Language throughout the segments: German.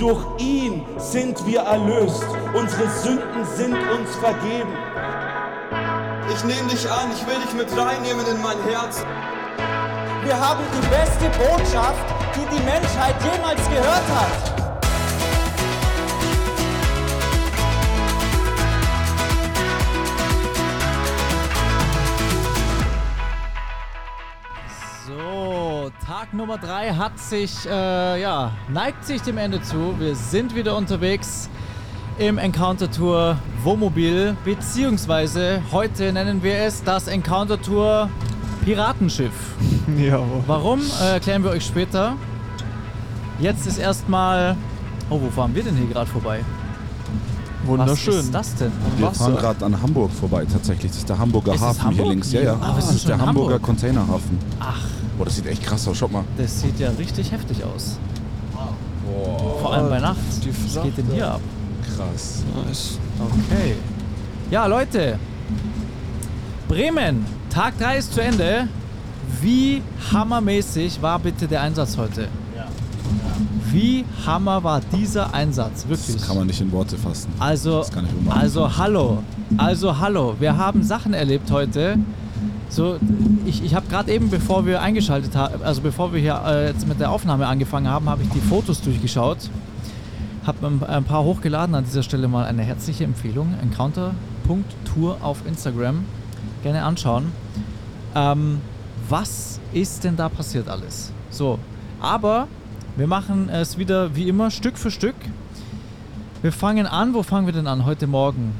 Durch ihn sind wir erlöst. Unsere Sünden sind uns vergeben. Ich nehme dich an, ich will dich mit reinnehmen in mein Herz. Wir haben die beste Botschaft, die die Menschheit jemals gehört hat. Tag Nummer 3 hat sich, äh, ja, neigt sich dem Ende zu. Wir sind wieder unterwegs im Encounter Tour Wohnmobil, beziehungsweise heute nennen wir es das Encounter Tour Piratenschiff. Jawohl. Warum, äh, erklären wir euch später. Jetzt ist erstmal. Oh, wo fahren wir denn hier gerade vorbei? Wunderschön. Was ist das denn? Wir Wasser. fahren gerade an Hamburg vorbei tatsächlich. Das ist der Hamburger Ist Hafen Hamburg? hier links. Ja, ja. Ah, das ist schon der in Hamburger Hamburg. Containerhafen. Ach, Boah, das sieht echt krass aus. Schaut mal. das sieht ja richtig heftig aus. Vor allem bei Nacht. Die Was geht denn hier ab? Krass. Nice. Okay. Ja, Leute. Bremen. Tag 3 ist zu Ende. Wie hammermäßig war bitte der Einsatz heute? Wie hammer war dieser Einsatz? Wirklich. Das kann man nicht in Worte fassen. Also, Das kann ich wohl machen. also hallo, also hallo. Wir haben Sachen erlebt heute. So, ich, ich habe gerade eben, bevor wir eingeschaltet haben, also bevor wir hier äh, jetzt mit der Aufnahme angefangen haben, habe ich die Fotos durchgeschaut. Habe ein, paar hochgeladen. An dieser Stelle mal eine herzliche Empfehlung. Encounter.tour auf Instagram. Gerne anschauen. Ähm, was ist denn da passiert alles? So, aber wir machen es wieder wie immer Stück für Stück. Wir fangen an. Wo fangen wir denn an? Heute Morgen.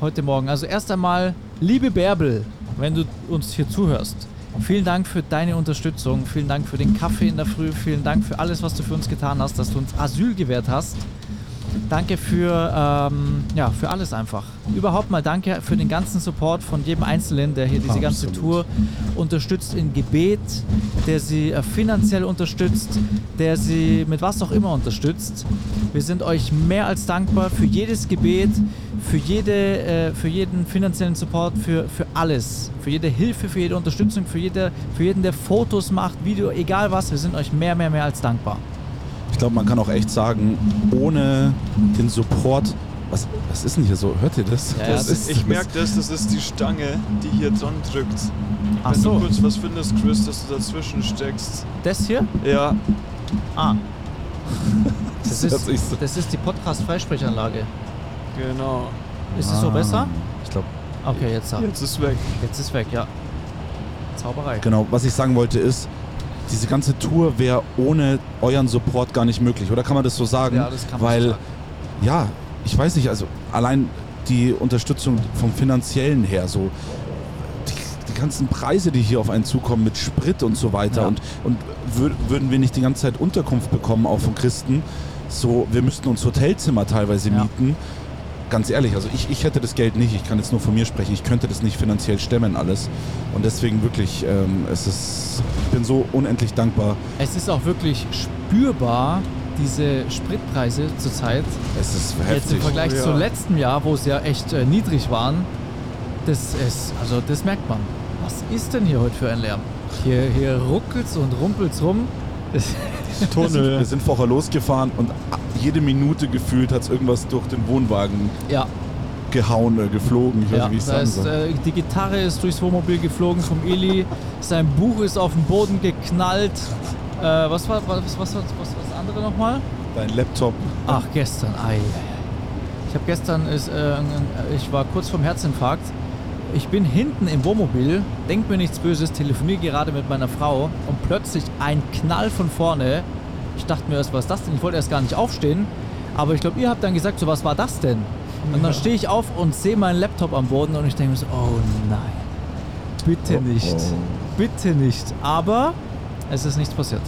Heute Morgen. Also erst einmal, liebe Bärbel, wenn du uns hier zuhörst. Vielen Dank für deine Unterstützung. Vielen Dank für den Kaffee in der Früh. Vielen Dank für alles, was du für uns getan hast, dass du uns Asyl gewährt hast. Danke für, ähm, ja, für alles einfach. Überhaupt mal danke für den ganzen Support von jedem Einzelnen, der hier diese ganze. Tour unterstützt in Gebet, der sie äh, finanziell unterstützt, der sie mit was auch immer unterstützt. Wir sind euch mehr als dankbar für jedes Gebet, für, jede, äh, für jeden finanziellen Support, für, für alles. Für jede Hilfe, für jede Unterstützung, für, jede, für jeden, der Fotos macht, Video, egal was. Wir sind euch mehr, mehr, mehr als dankbar. Ich glaube, man kann auch echt sagen, ohne den Support. Was, was ist denn hier so? Hört ihr das? Ja, das das- Ich merke das, das ist die Stange, die hier dran drückt. Ach Wenn so, du kurz was findest, Chris, dass du dazwischen steckst. das hier? Ja, Ah. Das hört ist, so- das ist die Podcast-Freisprechanlage. Genau. Ist es so besser? Ich glaube, Okay, jetzt, Jetzt ist weg. jetzt ist weg, ja. Zauberei. genau. Was ich sagen wollte ist, diese ganze Tour wäre ohne euren Support gar nicht möglich. Oder kann man das so sagen? Ja, das kann man Weil, sagen. ja, ich weiß nicht, also allein die Unterstützung vom finanziellen her, so die, die ganzen Preise, die hier auf einen zukommen mit Sprit und so weiter Ja. und, und wür würden wir nicht die ganze Zeit Unterkunft bekommen, auch von Christen, so wir müssten uns Hotelzimmer teilweise Ja. mieten. Ganz ehrlich, also ich, ich hätte das Geld nicht, ich kann jetzt nur von mir sprechen, ich könnte das nicht finanziell stemmen alles. Und deswegen wirklich, ähm, es ist, ich bin so unendlich dankbar. Es ist auch wirklich spürbar, diese Spritpreise zurzeit. Es ist Jetzt heftig. im Vergleich Ja. zu letztem Jahr, wo es ja echt äh, niedrig waren. Das ist, also das merkt man. Was ist denn hier heute für ein Lärm? Hier, hier ruckelt's und rumpelt's rum. Das, Wir Tunnel. sind vorher losgefahren und jede Minute gefühlt hat es irgendwas durch den Wohnwagen ja, gehauen oder geflogen. Ich weiß ja. nicht, wie ich sagen soll. äh, die Gitarre ist durchs Wohnmobil geflogen vom Eli. Sein Buch ist auf den Boden geknallt. Äh, was war was, was, was, was, was andere nochmal? Dein Laptop. Ach, gestern. Ei. Ich habe gestern, ist, äh, ich war kurz vorm Herzinfarkt. Ich bin hinten im Wohnmobil, denk mir nichts Böses, telefoniere gerade mit meiner Frau und plötzlich ein Knall von vorne. Ich dachte mir erst, was ist das denn? Ich wollte erst gar nicht aufstehen. Aber ich glaube, ihr habt dann gesagt, so was war das denn? Und dann stehe ich auf und sehe meinen Laptop am Boden und ich denke mir so, oh nein. Bitte Oh, nicht. oh. Bitte nicht. Aber es ist nichts passiert.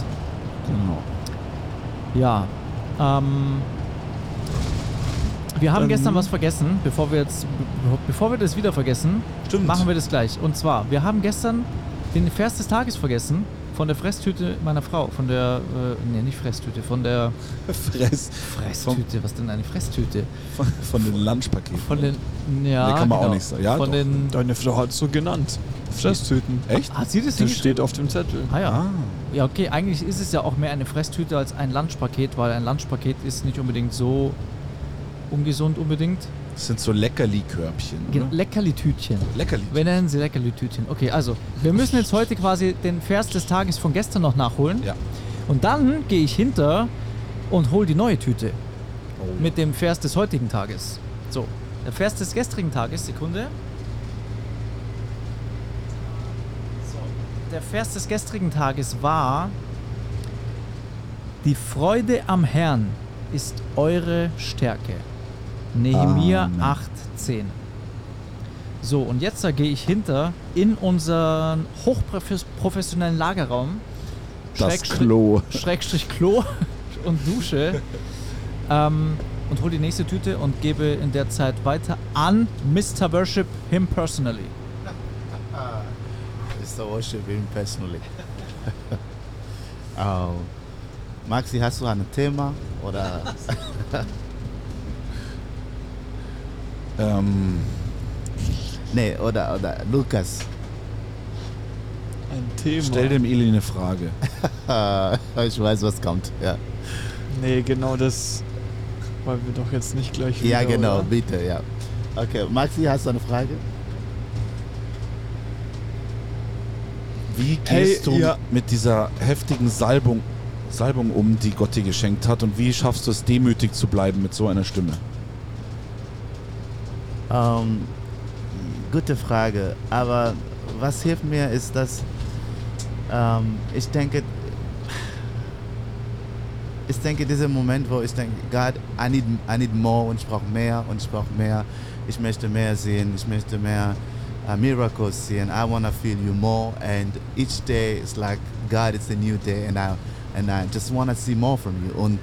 Genau. Ja. Ähm, wir haben Dann- gestern was vergessen, bevor wir jetzt, be- bevor wir das wieder vergessen, Stimmt. machen wir das gleich. Und zwar, wir haben gestern den Vers des Tages vergessen Von der Fresstüte meiner Frau. Von der, äh, nee, nicht Fresstüte, von der Fress. Fresstüte. Was denn eine Fresstüte? Von, von den Lunchpaketen. Von den, ja, Nee, kann man auch genau. nicht sagen. Ja, von doch. den, Deine Frau hat so genannt. Fresstüten. Echt? hat sie das Das steht auf dem Zettel. Ah ja. Ah. Ja, okay, eigentlich ist es ja auch mehr eine Fresstüte als ein Lunchpaket, weil ein Lunchpaket ist nicht unbedingt so ungesund unbedingt. Das sind so Leckerli-Körbchen. Ge- oder? Leckerli-Tütchen. Leckerli. Wir nennen sie Leckerli-Tütchen. Okay, also, wir müssen jetzt heute quasi den Vers des Tages von gestern noch nachholen. Ja. Und dann gehe ich hinter und hole die neue Tüte Oh. mit dem Vers des heutigen Tages. So, der Vers des gestrigen Tages, Sekunde. So, der Vers des gestrigen Tages war: Die Freude am Herrn ist eure Stärke. Nehemia Amen. 8,10. So, und jetzt da gehe ich hinter in unseren hochprofessionellen Lagerraum. Das Schrägstrich- Klo. Schrägstrich Klo und Dusche. ähm, und hole die nächste Tüte und gebe in der Zeit weiter an Mr. Worship him personally. Mr. Worship him personally. oh. Maxi, hast du ein Thema? Oder Ähm, nee, oder, oder Lukas. Ein Thema. stell dem Eli eine Frage. Ich weiß, was kommt. Ja, Nee, genau das. Weil wir doch jetzt nicht gleich ja wieder, genau, oder? bitte, ja. Okay, Maxi, hast du eine Frage? Wie Hey, gehst du ihr- mit dieser heftigen Salbung, Salbung um, die Gott dir geschenkt hat? Und wie schaffst du es, demütig zu bleiben mit so einer Stimme? Ähm, gute Frage. Aber was hilft mir ist, dass ähm, ich denke, ich denke, dieser Moment, wo ich denke, Gott, I need, I need more und ich brauche mehr und ich brauche mehr. Ich möchte mehr sehen, ich möchte mehr uh, miracles sehen. I want to feel you more. And each day is like, God, it's a new day and I, and I just want to see more from you. Und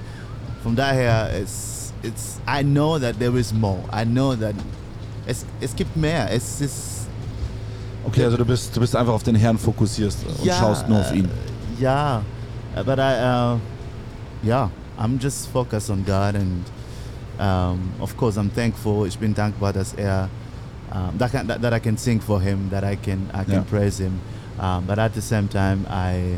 von daher, it's, it's, I know that there is more. I know that es, es gibt mehr. Es ist Okay, also du bist, du bist einfach auf den Herrn fokussierst und Ja, schaust nur auf ihn. äh, Ja, but I, uh, yeah, I'm just focused on God and um, of course I'm thankful. Ich bin dankbar, dass er um, that, can, that, that I can sing for him, that I can I can Ja. praise him. Um, but at the same time, I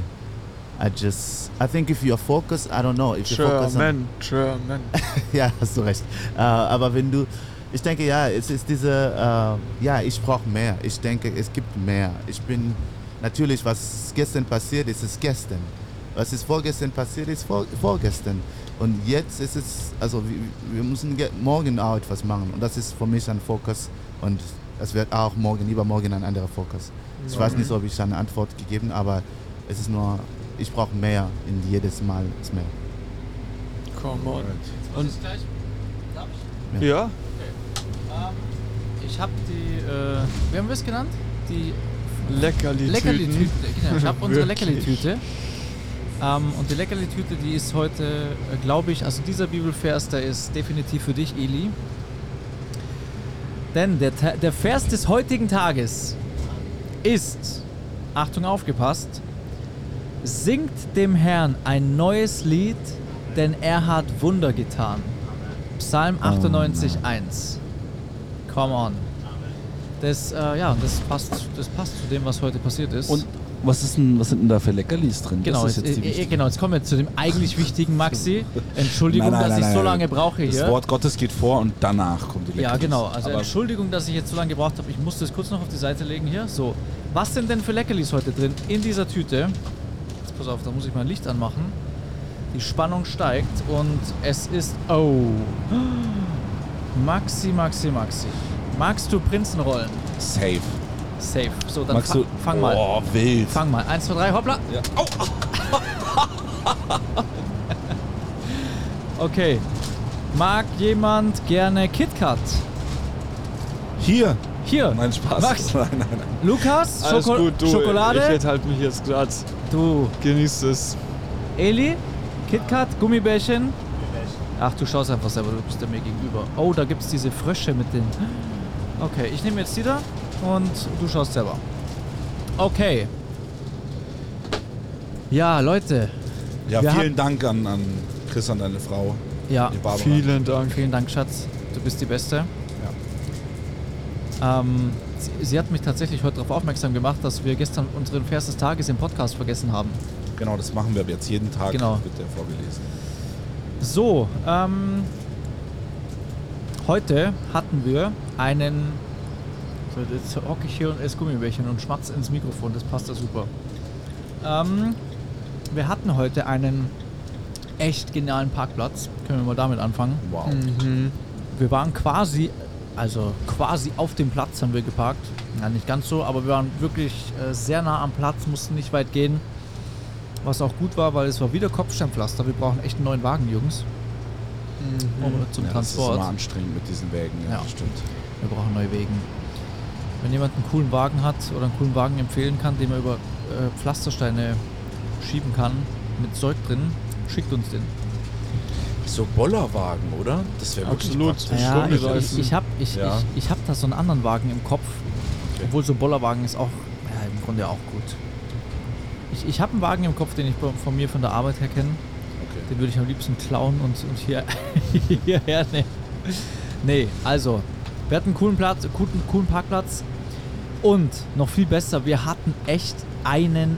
I just I think if you're focused, I don't know if you're focused on German, German. ja, hast du recht. Äh, aber wenn du, ich denke, ja, es ist diese, äh, ja, ich brauche mehr. Ich denke, es gibt mehr. Ich bin, natürlich, was gestern passiert ist, ist gestern. Was ist vorgestern passiert ist, vor, vorgestern. Und jetzt ist es, also wir, wir müssen ge- morgen auch etwas machen. Und das ist für mich ein Fokus. Und es wird auch morgen, übermorgen ein anderer Fokus. Ich weiß nicht, ob ich eine Antwort gegeben aber es ist nur, ich brauche mehr. In jedes Mal ist mehr. Come on. Und Ja. ja, ich habe die, äh, wie haben wir es genannt? Die. Leckerli-Tüte. Genau, ich habe unsere. Leckerli-Tüte. Ähm, und die Leckerli-Tüte, die ist heute, äh, glaube ich, also dieser Bibelvers, der ist definitiv für dich, Eli. Denn der, Ta- der Vers des heutigen Tages ist, Achtung aufgepasst, singt dem Herrn ein neues Lied, denn er hat Wunder getan. Psalm 98, 1. Come on. Das, äh, ja, das passt, das passt zu dem, was heute passiert ist. Und was, ist denn, was sind denn da für Leckerlis drin? Genau, das ist jetzt, äh, äh, genau, jetzt kommen wir zu dem eigentlich wichtigen Maxi. Entschuldigung, Nein, nein, dass nein, ich so lange brauche hier. Das Wort Gottes geht vor und danach kommt die Leckerlis. ja, genau. Also Aber Entschuldigung, dass ich jetzt so lange gebraucht habe. Ich muss das kurz noch auf die Seite legen hier. So, was sind denn für Leckerlis heute drin in dieser Tüte? Jetzt pass auf, da muss ich mein Licht anmachen. Die Spannung steigt und es ist... Oh. Maxi, Maxi, Maxi. Magst du Prinzenrollen? safe. Safe. So, dann Magst fa du? fang mal. Oh, wild. Fang mal. Eins, zwei, drei, hoppla. Ja. okay. Mag jemand gerne KitKat? Hier. Hier. Nein, Spaß. Max. Nein, nein, nein. Lukas, Alles Schoko gut, du. Schokolade. Ich enthalte mich jetzt gerade. du, Genieß es. Eli, KitKat, Gummibärchen. Ach, du schaust einfach selber, du bist ja mir gegenüber. Oh, da gibt es diese Frösche mit den. Okay, ich nehme jetzt die da und du schaust selber. Okay. Ja, Leute. Ja, vielen Dank an, an Chris, an deine Frau, Ja, die Barbara. Vielen Dank. vielen Dank, Schatz. Du bist die Beste. Ähm, sie, sie hat mich tatsächlich heute darauf aufmerksam gemacht, dass wir gestern unseren Vers des Tages im Podcast vergessen haben. Genau, das machen wir jetzt jeden Tag. Genau. Wird der vorgelesen. So, ähm, heute hatten wir einen. So, jetzt hocke ich hier und esse Gummibärchen und schmatz ins Mikrofon, das passt ja super. Ähm, wir hatten heute einen echt genialen Parkplatz. Können wir mal damit anfangen? Wow. Mhm. Wir waren quasi, also quasi auf dem Platz haben wir geparkt. Ja, nicht ganz so, aber wir waren wirklich äh, sehr nah am Platz, mussten nicht weit gehen. Was auch gut war, weil es war wieder Kopfsteinpflaster. Wir brauchen echt einen neuen Wagen, Jungs. Um, zum Ja, das ist Transport. immer anstrengend mit diesen Wägen. Ja, Ja. das stimmt. Wir brauchen neue Wegen. Wenn jemand einen coolen Wagen hat oder einen coolen Wagen empfehlen kann, den man über äh, Pflastersteine schieben kann, mit Zeug drin, schickt uns den. So Bollerwagen, oder? Das wäre wirklich Absolut. Ja, ich, ich, ich habe ich, Ja. ich, ich hab da so einen anderen Wagen im Kopf. Okay. Obwohl so ein Bollerwagen ist auch ja, im Grunde auch gut. Ich, ich habe einen Wagen im Kopf, den ich von mir von der Arbeit her kenne. Okay. Den würde ich am liebsten klauen und, und hier, hierher nehmen. Nee, also, wir hatten einen coolen, Platz, guten, coolen Parkplatz. Und noch viel besser, wir hatten echt einen,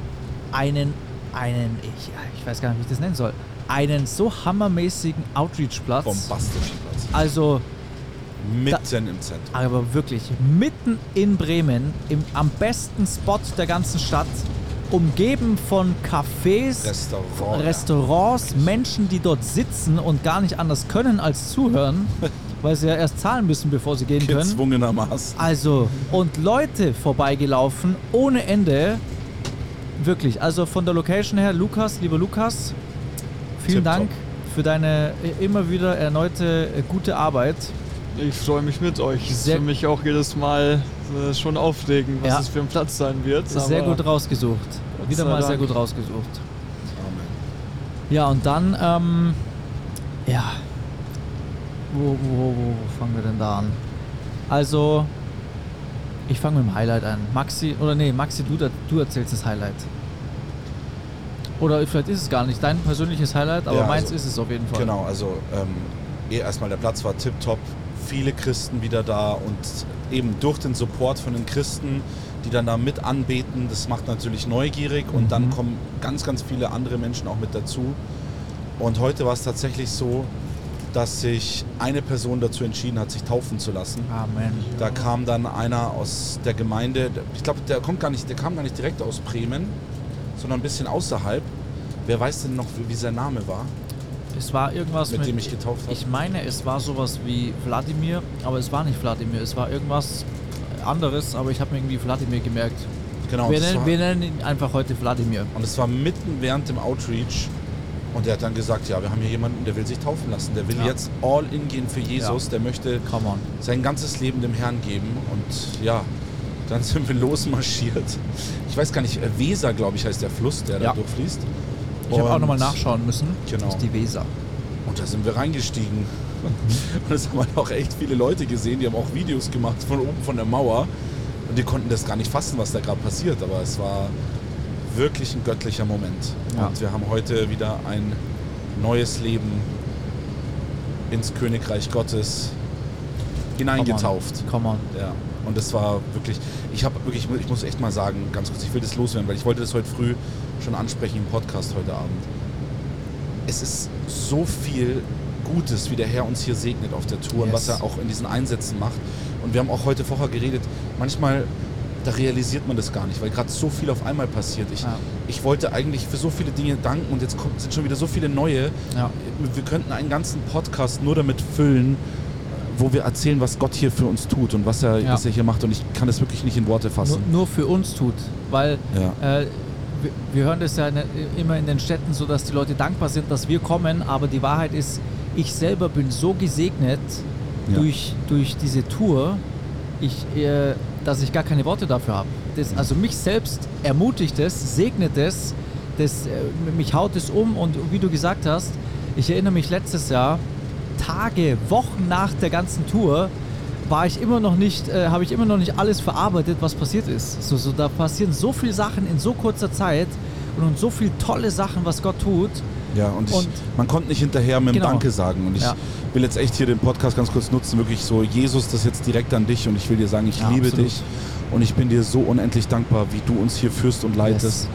einen, einen, ich, ich weiß gar nicht, wie ich das nennen soll, einen so hammermäßigen Outreach-Platz. Bombastischen Platz. Also, Mitten im Zentrum. aber wirklich mitten in Bremen, im, am besten Spot der ganzen Stadt, umgeben von Cafés, Restaurant. Restaurants, Menschen, die dort sitzen und gar nicht anders können als zuhören, weil sie ja erst zahlen müssen, bevor sie gehen ja. können. Gezwungenermaßen. Also, und Leute vorbeigelaufen ohne Ende. Wirklich, also von der Location her, Lukas, lieber Lukas, vielen Tipptopp. Dank für deine äh, immer wieder erneute äh, gute Arbeit. Ich freue mich mit euch. Es ist Sehr- für mich auch jedes Mal äh, schon aufregend, was Ja. es für ein Platz sein wird. Sehr gut rausgesucht. Wieder mal sehr Dank. gut rausgesucht. Amen. Ja, und dann, ähm, ja, wo, wo, wo, wo fangen wir denn da an? Also, ich fange mit dem Highlight an. Maxi, oder nee, Maxi, du, du erzählst das Highlight. Oder vielleicht ist es gar nicht dein persönliches Highlight, aber Ja, meins also- ist es auf jeden Fall. Genau, also ähm, eh erstmal der Platz war tipptopp, viele Christen wieder da und eben durch den Support von den Christen, die dann da mit anbeten, das macht natürlich neugierig und dann Mhm. kommen ganz, ganz viele andere Menschen auch mit dazu. Und heute war es tatsächlich so, dass sich eine Person dazu entschieden hat, sich taufen zu lassen. Amen. Da kam dann einer aus der Gemeinde, ich glaube, der kommt gar nicht, der kam gar nicht direkt aus Bremen, sondern ein bisschen außerhalb. Wer weiß denn noch, wie, wie sein Name war, Es war irgendwas mit, mit, dem ich getauft habe? ich meine, es war sowas wie Wladimir, aber es war nicht Wladimir, es war irgendwas anderes, aber ich habe mir irgendwie Wladimir gemerkt. Genau, wir, nennen, wir nennen ihn einfach heute Wladimir. Und es war mitten während dem Outreach. Und er hat dann gesagt, ja, wir haben hier jemanden, der will sich taufen lassen. Der will Ja. jetzt all in gehen für Jesus. Der möchte sein ganzes Leben dem Herrn geben. Und ja, dann sind wir losmarschiert. Ich weiß gar nicht, Weser, glaube ich, heißt der Fluss, der Ja. da durchfließt. Ich habe auch nochmal nachschauen müssen. Genau. Das ist die Weser. Und da sind wir reingestiegen. Und es haben halt auch echt viele Leute gesehen, die haben auch Videos gemacht von oben von der Mauer. Und die konnten das gar nicht fassen, was da gerade passiert. Aber es war wirklich ein göttlicher Moment. Ja. Und wir haben heute wieder ein neues Leben ins Königreich Gottes hineingetauft. Come on. Ja. Und das war wirklich, ich habe wirklich, ich muss echt mal sagen, ganz kurz, ich will das loswerden, weil ich wollte das heute früh schon ansprechen im Podcast heute Abend. Es ist so viel Gutes, wie der Herr uns hier segnet auf der Tour und Yes. was er auch in diesen Einsätzen macht. Und wir haben auch heute vorher geredet, manchmal, da realisiert man das gar nicht, weil gerade so viel auf einmal passiert. Ich, Ja. ich wollte eigentlich für so viele Dinge danken und jetzt kommt, sind schon wieder so viele neue. Ja. Wir könnten einen ganzen Podcast nur damit füllen, wo wir erzählen, was Gott hier für uns tut und was er, Ja. was er hier macht. Und ich kann das wirklich nicht in Worte Nur, fassen. nur für uns tut. Weil Ja. äh, wir, wir hören das ja in, immer in den Städten so, dass die Leute dankbar sind, dass wir kommen. Aber die Wahrheit ist, ich selber bin so gesegnet Ja. durch, durch diese Tour, ich, äh, dass ich gar keine Worte dafür habe. Also mich selbst ermutigt es, segnet es, das, äh, mich haut es um. Und wie du gesagt hast, ich erinnere mich letztes Jahr, Tage, Wochen nach der ganzen Tour, war ich immer noch nicht, äh, habe ich immer noch nicht alles verarbeitet, was passiert ist. So, so, da passieren so viele Sachen in so kurzer Zeit und, so viele tolle Sachen, was Gott tut. Ja, und, ich, Und- man konnte nicht hinterher mit dem Genau. Danke sagen. Und ich Ja. will jetzt echt hier den Podcast ganz kurz nutzen, wirklich so, Jesus, das jetzt direkt an dich und ich will dir sagen, ich Ja, liebe absolut. dich und ich bin dir so unendlich dankbar, wie du uns hier führst und leitest. Yes.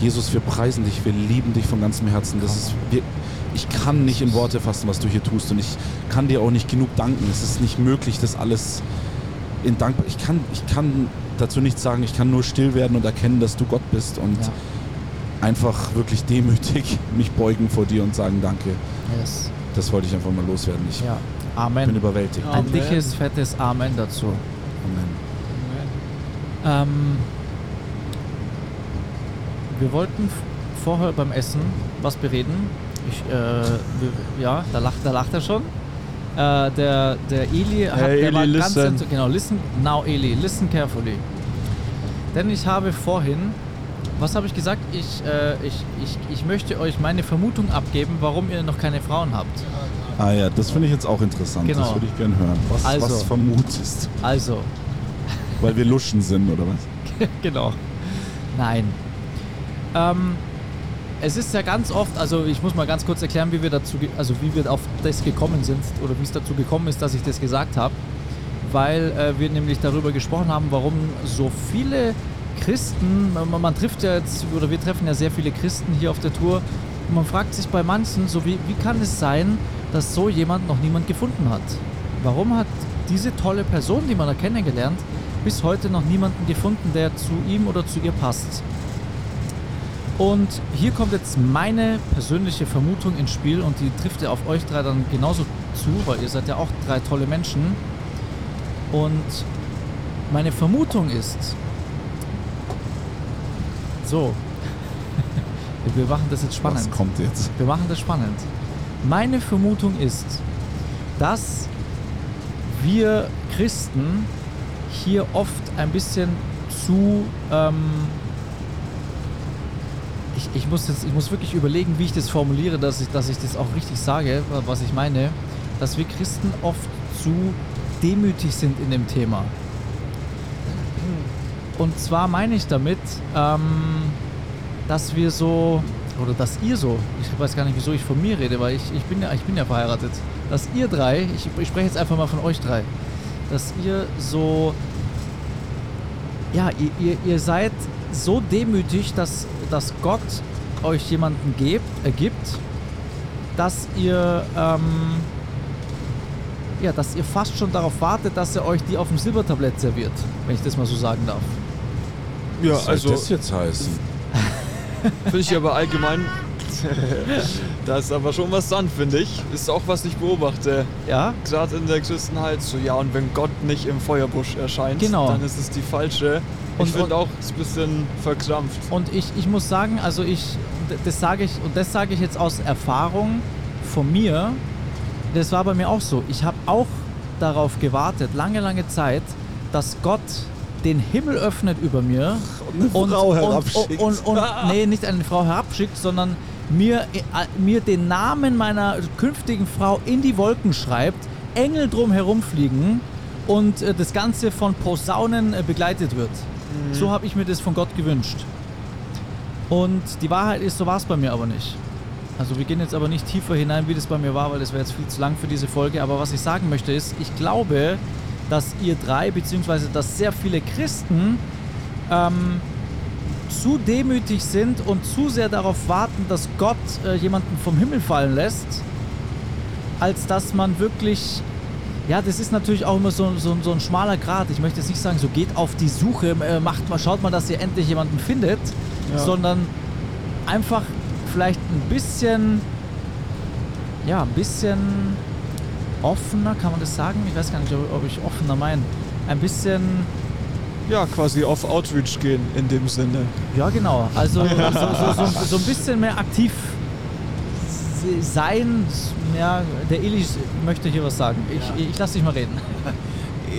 Jesus, wir preisen dich, wir lieben dich von ganzem Herzen. Das ist, wir, ich kann nicht in Worte fassen, was du hier tust und ich kann dir auch nicht genug danken. Es ist nicht möglich, das alles in Dankbar. Ich kann, ich kann dazu nichts sagen, ich kann nur still werden und erkennen, dass du Gott bist und Ja. einfach wirklich demütig mich beugen vor dir und sagen Danke. Yes. Das wollte ich einfach mal loswerden. Ich Ja. bin Amen. überwältigt. Ein Amen. dickes, fettes Amen dazu. Amen. Ähm, wir wollten vorher beim Essen was bereden. Ich, äh, ja, da lacht, da lacht er schon. Äh, der, der Eli hat Hey, der war Eli, ganz listen. int- genau, listen now Eli, listen carefully. Denn ich habe vorhin, was habe ich gesagt? Ich, äh, ich, ich, ich möchte euch meine Vermutung abgeben, warum ihr noch keine Frauen habt. Ah ja, das finde ich jetzt auch interessant. Genau. Das würde ich gerne hören. Was, Also. was vermutest Also, Weil wir Luschen sind, oder was? genau. Nein. Ähm, es ist ja ganz oft, also ich muss mal ganz kurz erklären, wie wir dazu, also wie wir auf das gekommen sind oder wie es dazu gekommen ist, dass ich das gesagt habe, weil äh, wir nämlich darüber gesprochen haben, warum so viele Christen, man, man trifft ja jetzt oder wir treffen ja sehr viele Christen hier auf der Tour und man fragt sich bei manchen, so wie, wie kann es sein, dass so jemand noch niemand gefunden hat? Warum hat diese tolle Person, die man da kennengelernt, bis heute noch niemanden gefunden, der zu ihm oder zu ihr passt? Und hier kommt jetzt meine persönliche Vermutung ins Spiel und die trifft ja auf euch drei dann genauso zu, weil ihr seid ja auch drei tolle Menschen. Und meine Vermutung ist, so, wir machen das jetzt spannend. Was kommt jetzt? Wir machen das spannend. Meine Vermutung ist, dass wir Christen hier oft ein bisschen zu. Ähm, ich, ich, muss jetzt, ich muss wirklich überlegen, wie ich das formuliere, dass ich, dass ich das auch richtig sage, was ich meine. Dass wir Christen oft zu demütig sind in dem Thema. Und zwar meine ich damit, ähm, dass wir so, oder dass ihr so, ich weiß gar nicht, wieso ich von mir rede, weil ich, ich, bin, ja, ich bin ja verheiratet, dass ihr drei, ich, ich spreche jetzt einfach mal von euch drei, dass ihr so, ja, ihr, ihr, ihr seid so demütig, dass, dass Gott euch jemanden gebt, äh, gibt, dass ihr, ähm, ja, dass ihr fast schon darauf wartet, dass er euch die auf dem Silbertablett serviert, wenn ich das mal so sagen darf. Ja, Was soll also das jetzt heißen? finde ich aber allgemein. da ist aber schon was dran, finde ich. Ist auch was ich beobachte. Ja, Gerade in der Christenheit so, ja, und wenn Gott nicht im Feuerbusch erscheint, Genau. dann ist es die falsche. Und- ich finde und- auch, es ist ein bisschen verkrampft. Und ich, ich muss sagen, also ich, das sage ich, und das sage ich jetzt aus Erfahrung von mir, das war bei mir auch so. Ich habe auch darauf gewartet, lange, lange Zeit, dass Gott den Himmel öffnet über mir eine Frau herabschickt. Und, und, und, nee, nicht eine Frau herabschickt, sondern mir, äh, mir den Namen meiner künftigen Frau in die Wolken schreibt, Engel drum herumfliegen und äh, das Ganze von Posaunen äh, begleitet wird. So habe ich mir das von Gott gewünscht. Und die Wahrheit ist, so war es bei mir aber nicht. Also wir gehen jetzt aber nicht tiefer hinein, wie das bei mir war, weil das wäre jetzt viel zu lang für diese Folge. Aber was ich sagen möchte ist, ich glaube, dass ihr drei, beziehungsweise dass sehr viele Christen ähm, zu demütig sind und zu sehr darauf warten, dass Gott äh, jemanden vom Himmel fallen lässt, als dass man wirklich, ja, das ist natürlich auch immer so, so, so ein schmaler Grad. Ich möchte jetzt nicht sagen, so geht auf die Suche, äh, macht mal, schaut mal, dass ihr endlich jemanden findet, sondern einfach vielleicht ein bisschen, ja, ein bisschen offener, kann man das sagen? Ich weiß gar nicht, ob ich offener meine. Ein bisschen, Ja, quasi auf Outreach gehen in dem Sinne. ja genau, also so, so, so, so ein bisschen mehr aktiv se- sein. Ja, der Eli möchte hier was sagen. Ich, ich lasse dich mal reden.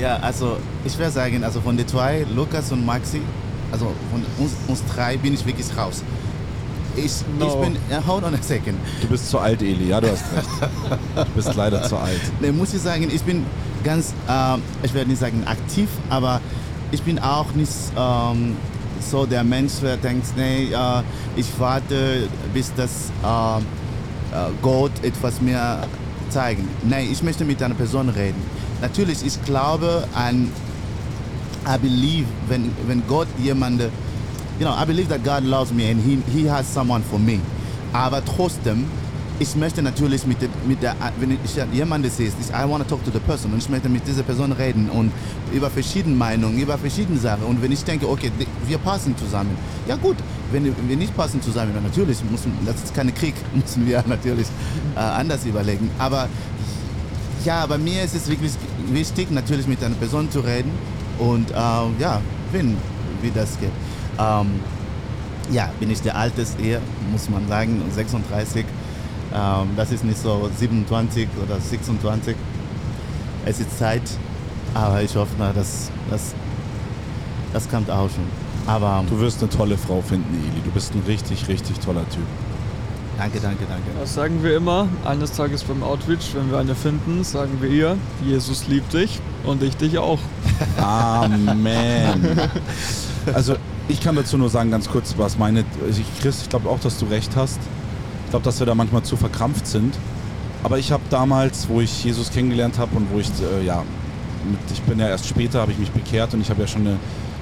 Ja, also ich würde sagen, also von den zwei, Lukas und Maxi, also von uns, uns drei bin ich wirklich raus. Ich, No. ich bin, ja, hold on a second. Du bist zu alt, Eli. Ja, du hast recht. Du bist leider zu alt. Ne, muss ich sagen, ich bin ganz, ähm, ich werde nicht sagen aktiv, aber ich bin auch nicht ähm, so der Mensch der denkt, nee, äh, ich warte, bis das äh, äh, Gott etwas mir zeigen. Nein, ich möchte mit einer Person reden. Natürlich, ich glaube an, I believe, wenn, wenn Gott jemanden, you know, I believe that God loves me and he, he has someone for me. Aber trotzdem, ich möchte natürlich mit der, mit der wenn ich jemanden sehe, ich, I want to talk to the person und ich möchte mit dieser Person reden und über verschiedene Meinungen, über verschiedene Sachen und wenn ich denke, okay, wir passen zusammen, ja gut, wenn wir nicht passen zusammen, dann natürlich müssen, das ist kein Krieg, müssen wir natürlich äh, anders überlegen, aber ja, bei mir ist es wirklich wichtig, natürlich mit einer Person zu reden und äh, ja, wenn, wie das geht. Ähm, ja, bin ich der Alteste muss man sagen, 36. Ähm, das ist nicht so 27 oder 26. Es ist Zeit, aber ich hoffe, na, das, das, das kommt auch schon. Aber Du wirst eine tolle Frau finden, Eli. Du bist ein richtig, richtig toller Typ. danke, danke, danke. Das sagen wir immer. Eines Tages beim Outreach, wenn wir eine finden, sagen wir ihr, Jesus liebt dich und ich dich auch. Amen. Also ich kann dazu nur sagen, ganz kurz, was meine. Also ich, Chris, ich glaube auch, dass du recht hast. Ich glaube, dass wir da manchmal zu verkrampft sind. Aber ich habe damals, wo ich Jesus kennengelernt habe und wo ich, äh, ja, mit, ich bin ja erst später, habe ich mich bekehrt und ich habe ja schon eine,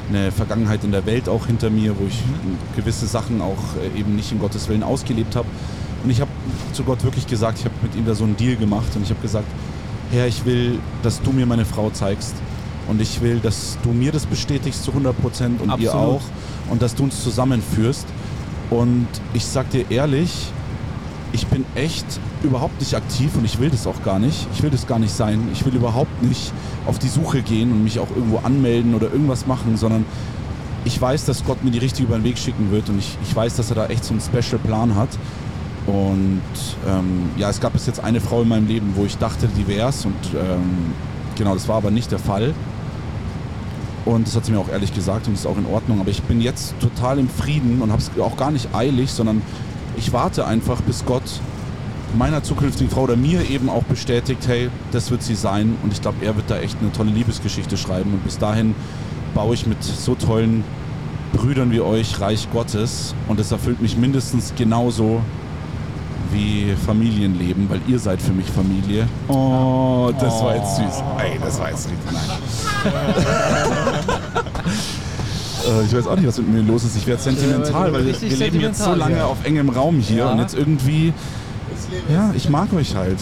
eine Vergangenheit in der Welt auch hinter mir, wo ich gewisse Sachen auch äh, eben nicht in Gottes Willen ausgelebt habe. Und ich habe zu Gott wirklich gesagt, ich habe mit ihm da so einen Deal gemacht und ich habe gesagt, Herr, ich will, dass du mir meine Frau zeigst. Und ich will, dass du mir das bestätigst zu 100 Prozent und ihr Absolut. auch. Und dass du uns zusammenführst. Und ich sag dir ehrlich, ich bin echt überhaupt nicht aktiv und ich will das auch gar nicht. Ich will das gar nicht sein. Ich will überhaupt nicht auf die Suche gehen und mich auch irgendwo anmelden oder irgendwas machen, sondern ich weiß, dass Gott mir die Richtige über den Weg schicken wird und ich, ich weiß, dass er da echt so einen Special Plan hat. Und ähm, ja, es gab bis jetzt eine Frau in meinem Leben, wo ich dachte, die wär's und ähm, genau, das war aber nicht der Fall. Und das hat sie mir auch ehrlich gesagt und ist auch in Ordnung. Aber ich bin jetzt total im Frieden und habe es auch gar nicht eilig, sondern ich warte einfach, bis Gott meiner zukünftigen Frau oder mir eben auch bestätigt, hey, das wird sie sein. Und ich glaube, er wird da echt eine tolle Liebesgeschichte schreiben. Und bis dahin baue ich mit so tollen Brüdern wie euch Reich Gottes. Und es erfüllt mich mindestens genauso wie Familienleben, weil ihr seid für mich Familie. Oh, das war jetzt süß. Ey, das war jetzt richtig nein. Äh, Ich weiß auch nicht, was mit mir los ist. Ich werde sentimental, weil wir Richtig leben jetzt so lange ja. auf engem Raum hier Ja. und jetzt irgendwie, ja, ich mag euch halt.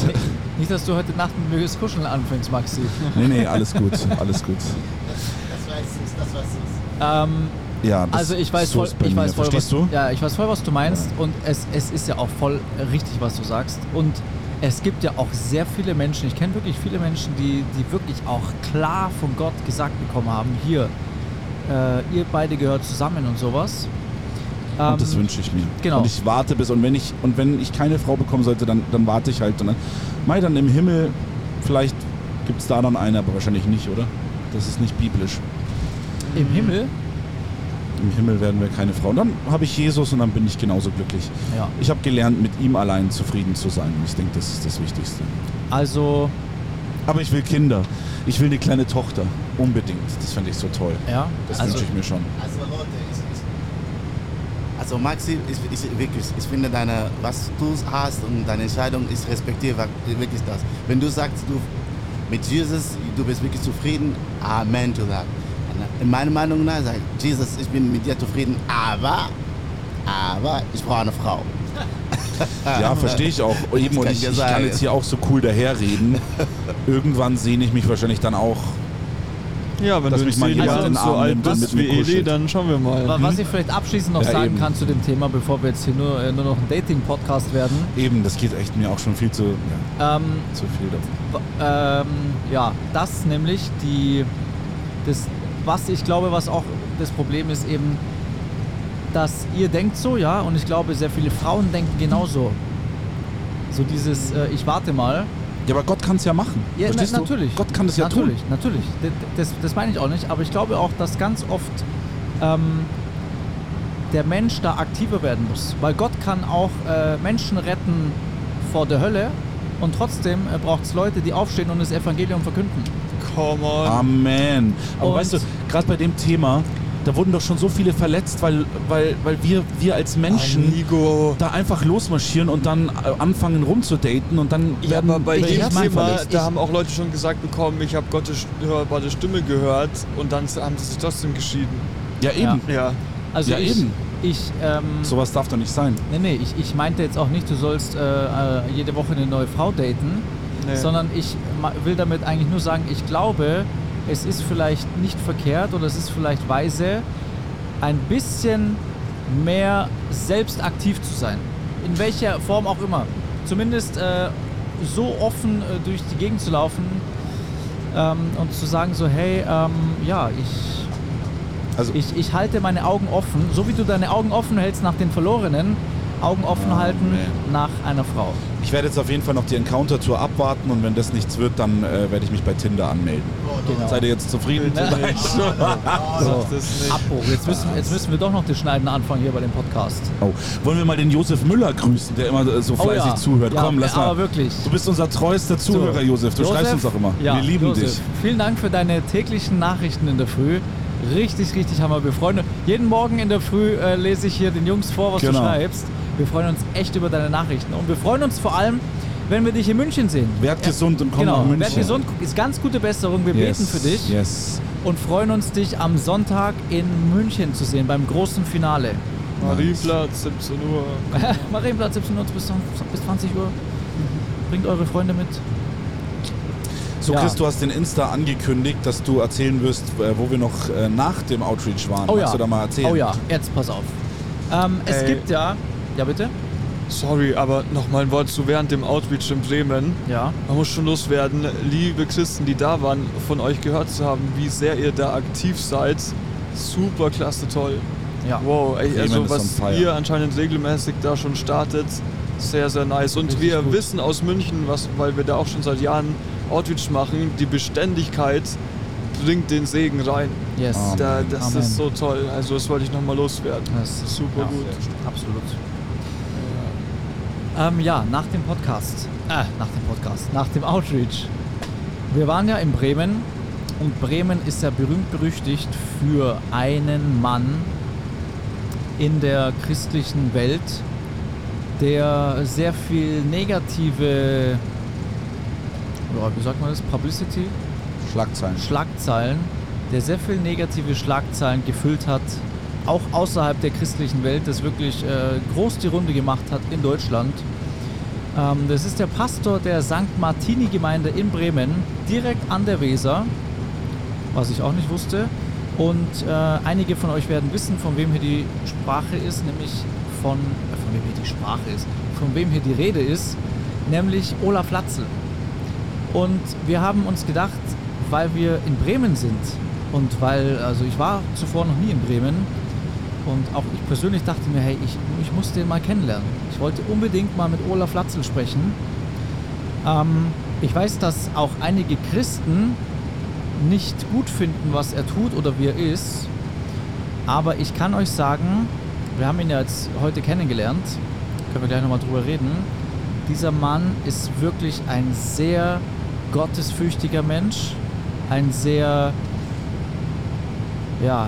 Nicht, dass du heute Nacht mit mir das Kuscheln anfängst, Maxi. Nee, nee, alles gut, alles gut. Das war süß, das war süß. Ähm, Ja, das, also ich weiß voll, ich weiß voll, Verstehst was, du? Ja, ich weiß voll, was du meinst und es, es ist ja auch voll richtig, was du sagst. Und es gibt ja auch sehr viele Menschen, ich kenne wirklich viele Menschen, die, die wirklich auch klar von Gott gesagt bekommen haben, hier, äh, ihr beide gehört zusammen und sowas. Und das Ähm, wünsche ich mir. genau. Und ich warte bis, und wenn ich, und wenn ich keine Frau bekommen sollte, dann, dann warte ich halt. Und dann, mei, dann im Himmel, vielleicht gibt es da dann eine, aber wahrscheinlich nicht, oder? Das ist nicht biblisch. Im Himmel, Im Himmel werden wir keine Frauen. Dann habe ich Jesus und dann bin ich genauso glücklich. ja. Ich habe gelernt, mit ihm allein zufrieden zu sein. Und ich denke, das ist das Wichtigste. Also, Aber ich will Kinder. Ich will eine kleine Tochter. Unbedingt. Das fände ich so toll. ja. Das also, wünsche ich mir schon. Also Leute, ich, ich, also Maxi, ich, ich, wirklich, ich finde deine, was du hast und deine Entscheidung, ich respektiere wirklich das. Wenn du sagst, du mit Jesus, du bist wirklich zufrieden, Amen to that. In meiner Meinung nach ich, Jesus, ich bin mit dir zufrieden, aber, aber ich brauche eine Frau. Ja, verstehe ich auch. Eben, und ich, ich kann jetzt hier auch so cool daherreden. Irgendwann sehne ich mich wahrscheinlich dann auch. Ja, wenn Dass du mich mal jemand Jahren in den so Arm alt nimmt und bist mit mir Eli, dann schauen wir mal. wa- was ich vielleicht abschließend noch Ja, sagen eben. kann zu dem Thema, bevor wir jetzt hier nur, äh, nur noch ein Dating-Podcast werden. Eben, das geht echt mir auch schon viel zu, ja, Ähm, zu viel davon. ähm, ja, das nämlich die, das, was ich glaube, was auch das Problem ist eben, dass ihr denkt so, ja, und ich glaube, sehr viele Frauen denken genauso. So dieses, äh, ich warte mal. Ja, aber Gott kann es ja machen. Ja, Verstehst na, du? natürlich. Gott kann das ja natürlich, tun. Natürlich, D- Das, das meine ich auch nicht, aber ich glaube auch, dass ganz oft ähm, der Mensch da aktiver werden muss. Weil Gott kann auch äh, Menschen retten vor der Hölle und trotzdem äh, braucht es Leute, die aufstehen und das Evangelium verkünden. Come on. Amen. Aber Und- weißt du, gerade bei dem Thema, da wurden doch schon so viele verletzt, weil, weil, weil wir, wir als Menschen Nico. da einfach losmarschieren und dann äh, anfangen rumzudaten und dann Ja, werden aber bei jedem Thema, verletzt. da haben auch Leute schon gesagt bekommen, ich habe Gottes hörbare Stimme gehört und dann haben sie sich trotzdem geschieden. Ja, eben. Ja. Also Ja, ich, eben. ich, ähm, Sowas darf doch nicht sein. nee, nee, ich, ich meinte jetzt auch nicht, du sollst äh, äh, jede Woche eine neue Frau daten, Nee. sondern ich will damit eigentlich nur sagen, ich glaube, es ist vielleicht nicht verkehrt oder es ist vielleicht weise, ein bisschen mehr selbst aktiv zu sein. In welcher Form auch immer. Zumindest äh, so offen äh, durch die Gegend zu laufen ähm, und zu sagen so, hey, ähm, ja, ich, Also, ich, ich halte meine Augen offen, so wie du deine Augen offen hältst nach den Verlorenen, Augen offen Oh, halten nach einer Frau. ich werde jetzt auf jeden Fall noch die Encounter-Tour abwarten und wenn das nichts wird, dann äh, werde ich mich bei Tinder anmelden. Genau. Seid ihr jetzt zufrieden? Ja. Das nicht. Abbruch. Jetzt müssen, jetzt müssen wir doch noch das Schneiden anfangen hier bei dem Podcast. Oh. Wollen wir mal den Josef Müller grüßen, der immer so fleißig zuhört? Oh Ja, Komm, lass mal. wirklich. Du bist unser treuester Zuhörer, Josef. Du schreibst uns auch immer. Ja, wir lieben Josef, dich. Vielen Dank für deine täglichen Nachrichten in der Früh. Richtig, richtig hammer. Wir freuen uns. Jeden Morgen in der Früh äh, lese ich hier den Jungs vor, was Genau. du schreibst. Wir freuen uns echt über deine Nachrichten. Und wir freuen uns vor allem, wenn wir dich in München sehen. Werd gesund und komm genau, nach München. werd gesund, ist ganz gute Besserung. Wir yes. beten für dich Yes. und freuen uns, dich am Sonntag in München zu sehen, beim großen Finale. Marienplatz, 17 Uhr. Marienplatz 17 Uhr bis, bis 20 Uhr. Bringt eure Freunde mit. So, Ja. Chris, du hast den Insta angekündigt, dass du erzählen wirst, äh, wo wir noch äh, nach dem Outreach waren. Oh Magst ja. du da mal erzählen? Oh ja, jetzt pass auf. Ähm, es Ey. gibt ja. Ja, bitte? Sorry, aber noch mal ein Wort zu während dem Outreach in Bremen. Ja. Man muss schon loswerden, liebe Christen, die da waren, von euch gehört zu haben, wie sehr ihr da aktiv seid. Super klasse, toll. Ja. Wow, ey, also was ihr anscheinend regelmäßig da schon startet, sehr, sehr nice. Und Richtig wir gut. wissen aus München, was, weil wir da auch schon seit Jahren Outreach machen, die Beständigkeit bringt den Segen rein. Yes. Da, das Amen. ist so toll. Also das wollte ich nochmal loswerden. Das ist super ja, gut. Absolut. Ähm, ja, nach dem Podcast. Äh, nach dem Podcast. Nach dem Outreach. Wir waren ja in Bremen und Bremen ist ja berühmt berüchtigt für einen Mann in der christlichen Welt, der sehr viel negative, ja, wie sagt man das, Publicity, Schlagzeilen. Schlagzeilen, der sehr viel negative Schlagzeilen gefüllt hat, auch außerhalb der christlichen Welt, das wirklich äh, groß die Runde gemacht hat in Deutschland. Ähm, das ist der Pastor der St. Martini-Gemeinde in Bremen, direkt an der Weser, was ich auch nicht wusste. Und äh, einige von euch werden wissen, von wem hier die Sprache ist, nämlich von, äh, von wem hier die Sprache ist, von wem hier die Rede ist, nämlich Olaf Latzel. Und wir haben uns gedacht, weil wir in Bremen sind und weil, also ich war zuvor noch nie in Bremen und auch ich persönlich dachte mir, hey, ich, ich muss den mal kennenlernen. Ich wollte unbedingt mal mit Olaf Latzel sprechen. Ähm, ich weiß, dass auch einige Christen nicht gut finden, was er tut oder wie er ist. Aber ich kann euch sagen, wir haben ihn ja jetzt heute kennengelernt, können wir gleich nochmal drüber reden. Dieser Mann ist wirklich ein sehr gottesfürchtiger Mensch, ein sehr, ja,